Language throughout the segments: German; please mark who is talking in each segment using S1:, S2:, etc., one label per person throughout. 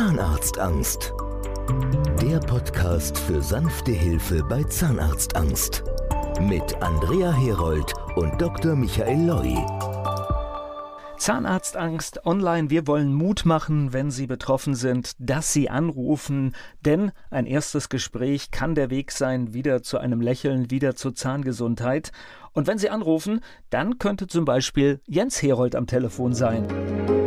S1: Zahnarztangst. Der Podcast für sanfte Hilfe bei Zahnarztangst. Mit Andrea Herold und Dr. Michael Loi.
S2: Zahnarztangst online. Wir wollen Mut machen, wenn Sie betroffen sind, dass Sie anrufen, denn ein erstes Gespräch kann der Weg sein, wieder zu einem Lächeln, wieder zur Zahngesundheit. Und wenn Sie anrufen, dann könnte zum Beispiel Jens Herold am Telefon sein.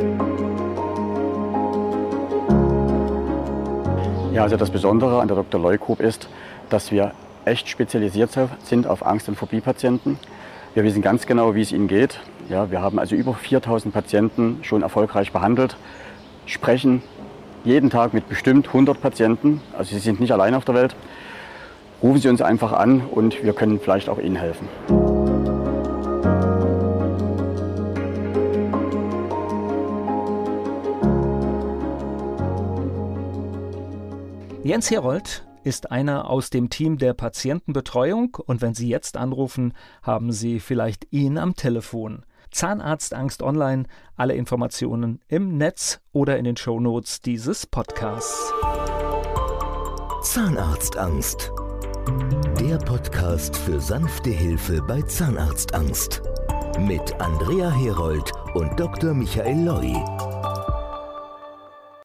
S3: Ja, also das Besondere an der Dr. Leukop ist, dass wir echt spezialisiert sind auf Angst- und Phobie-Patienten. Wir wissen ganz genau, wie es ihnen geht. Ja, wir haben also über 4000 Patienten schon erfolgreich behandelt, sprechen jeden Tag mit bestimmt 100 Patienten. Also Sie sind nicht allein auf der Welt. Rufen Sie uns einfach an und wir können vielleicht auch Ihnen helfen.
S2: Jens Herold ist einer aus dem Team der Patientenbetreuung und wenn Sie jetzt anrufen, haben Sie vielleicht ihn am Telefon. Zahnarztangst online, alle Informationen im Netz oder in den Shownotes dieses Podcasts.
S1: Zahnarztangst. Der Podcast für sanfte Hilfe bei Zahnarztangst. Mit Andrea Herold und Dr. Michael Loi.